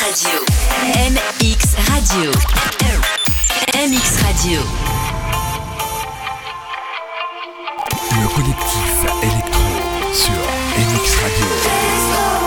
Radio. MX Radio. MX Radio. Le collectif électro sur MX Radio.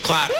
five.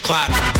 clap.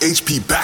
HP back.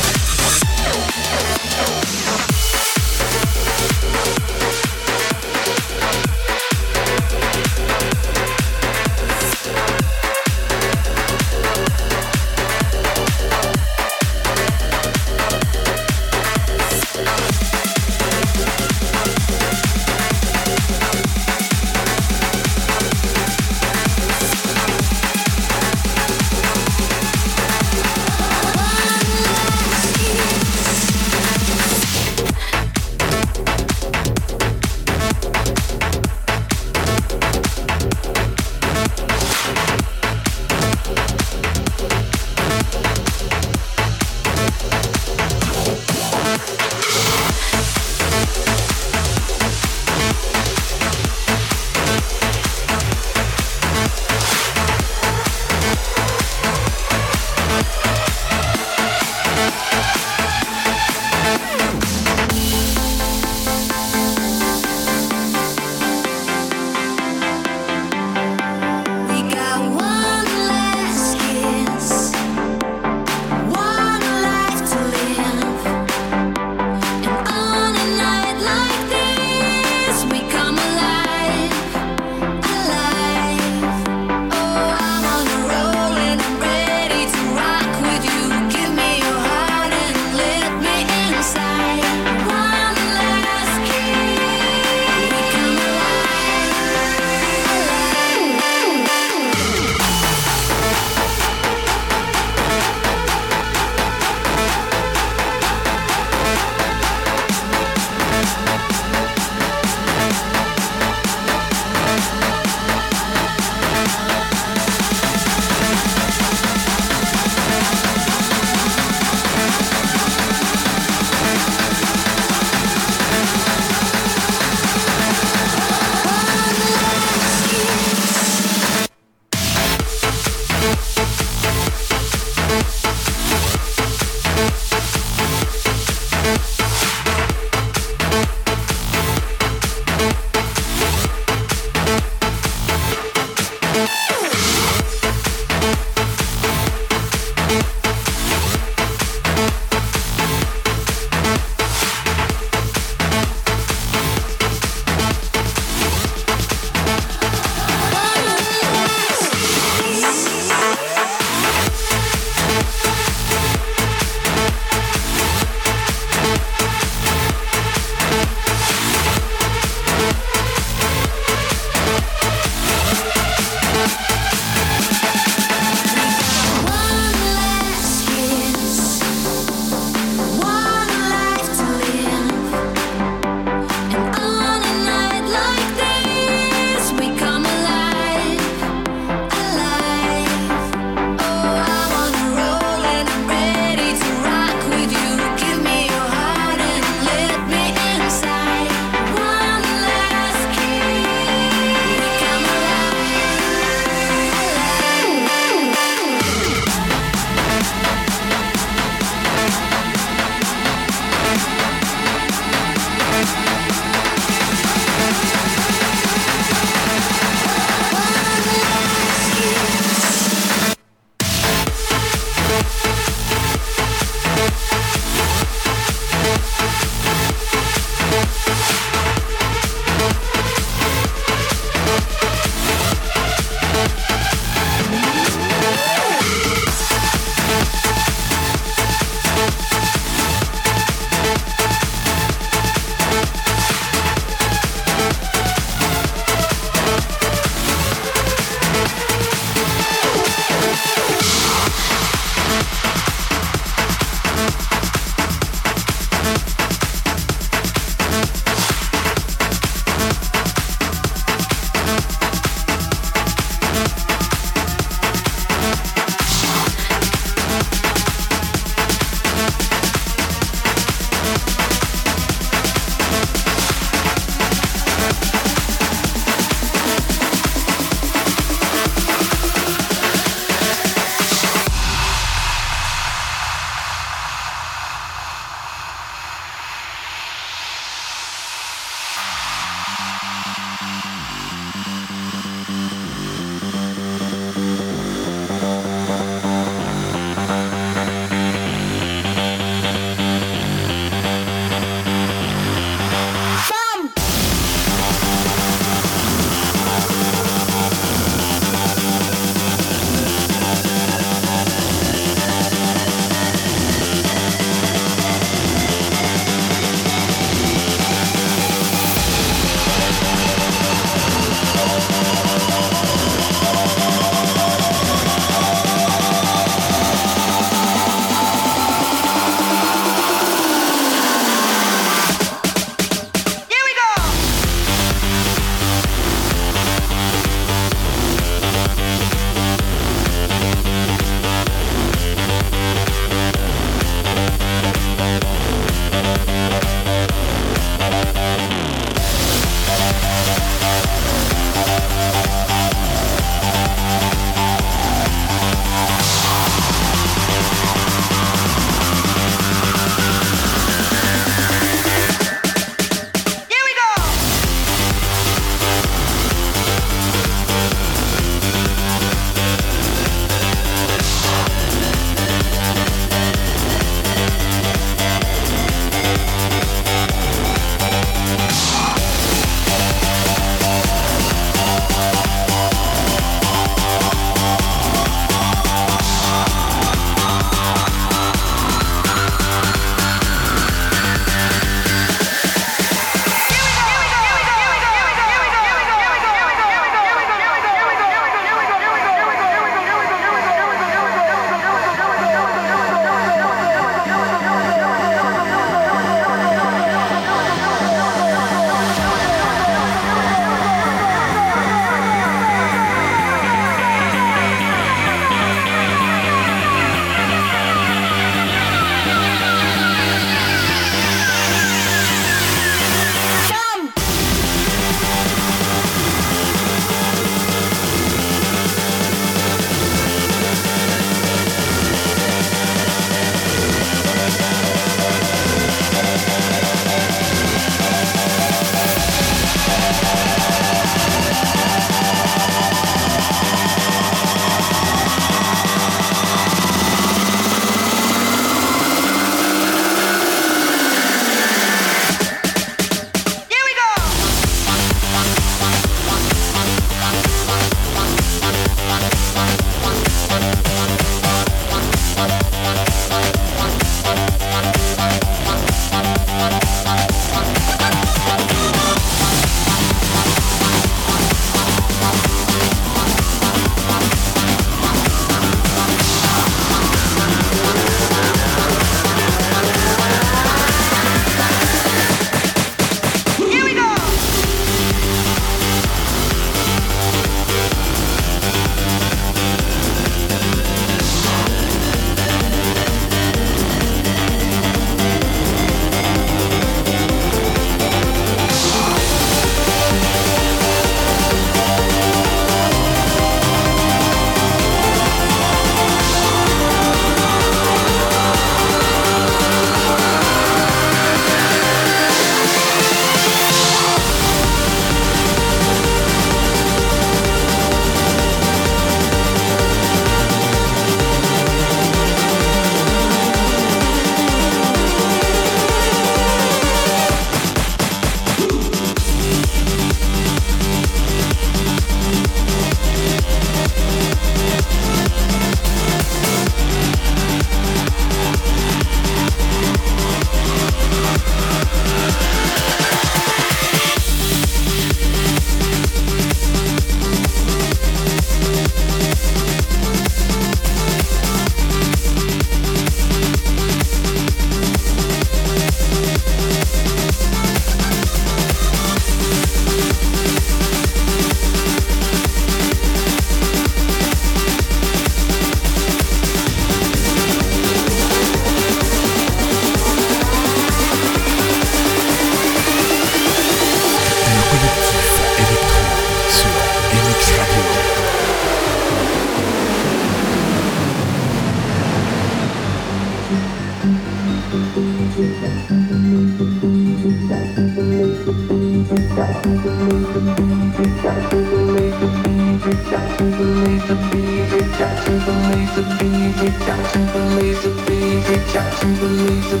believe the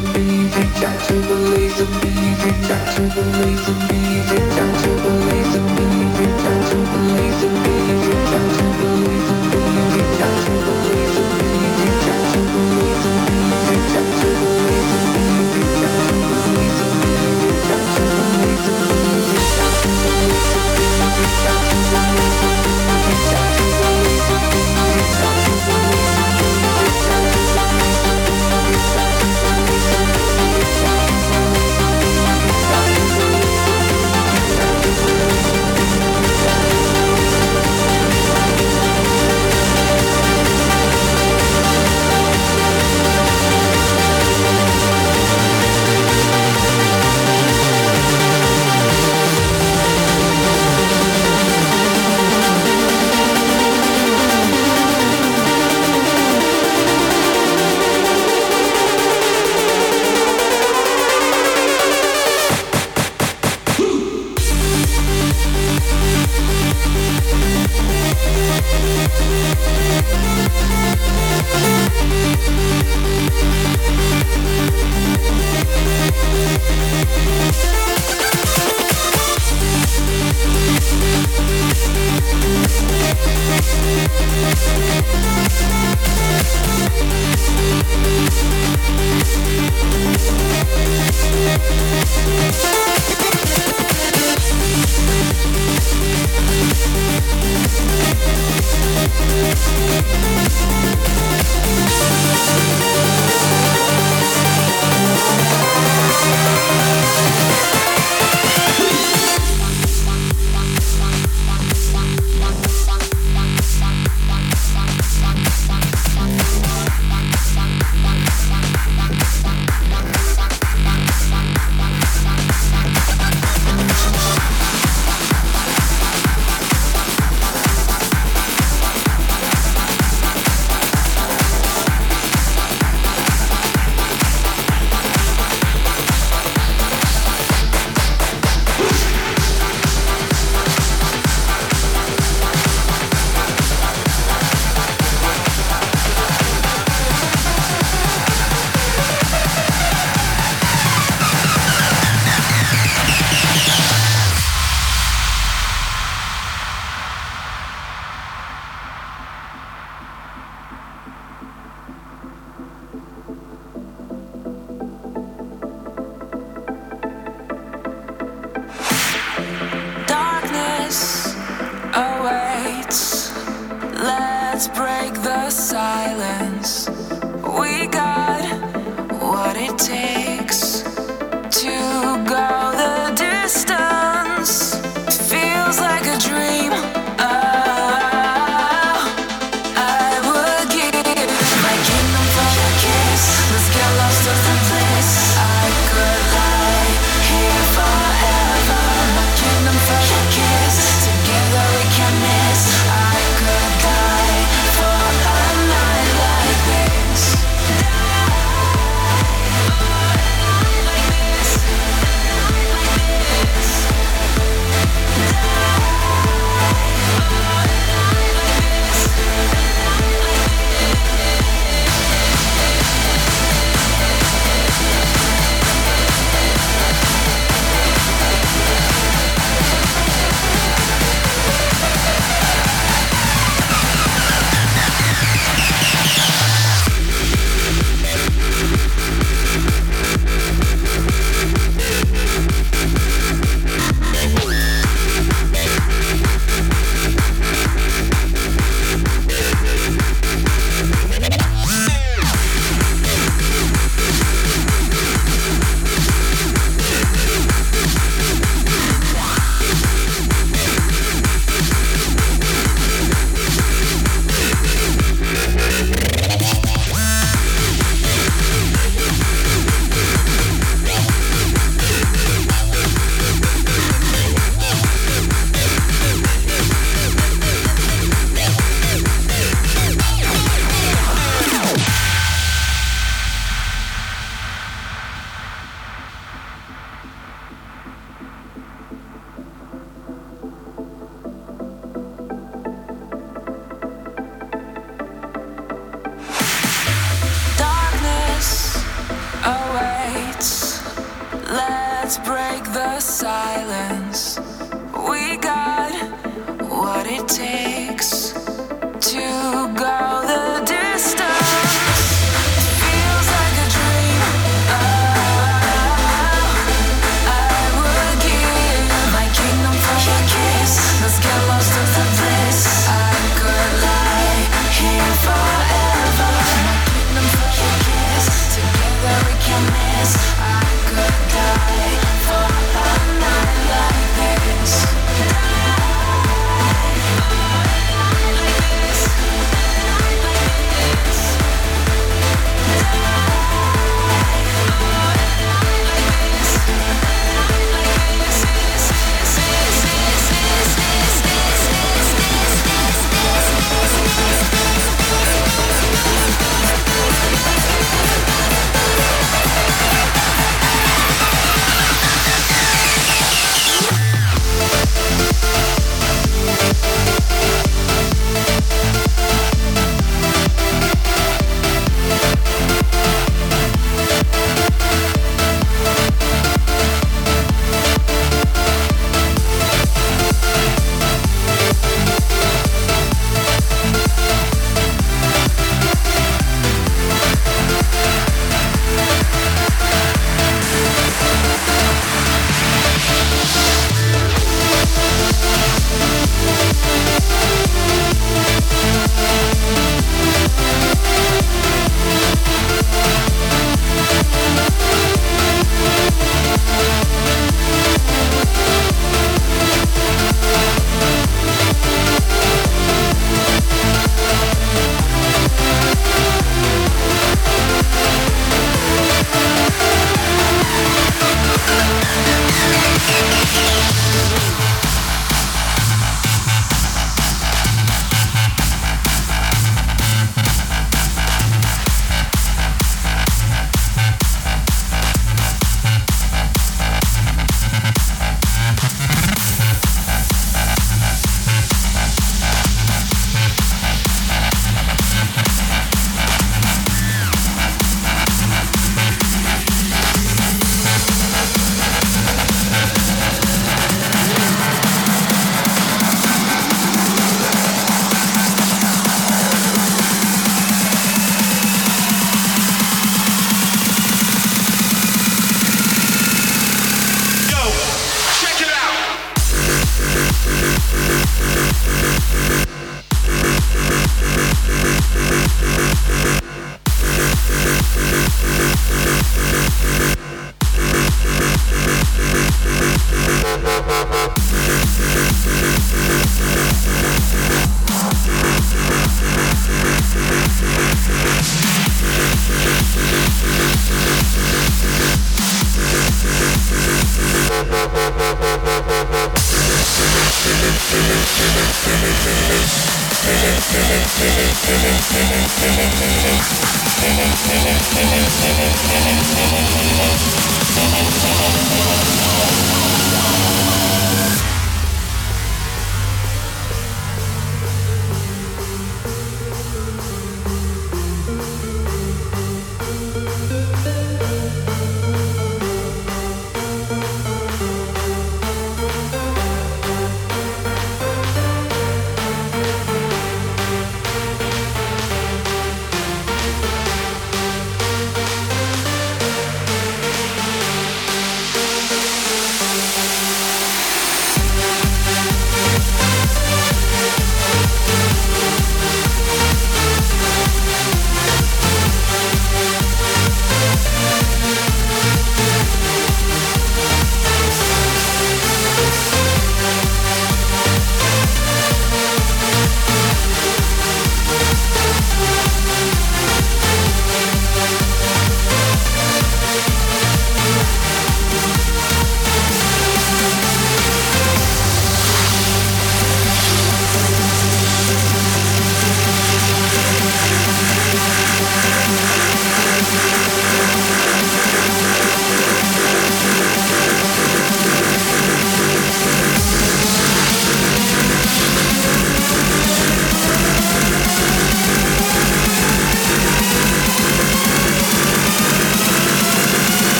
to believe the music, to believe to believe the to believe.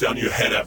down your head up.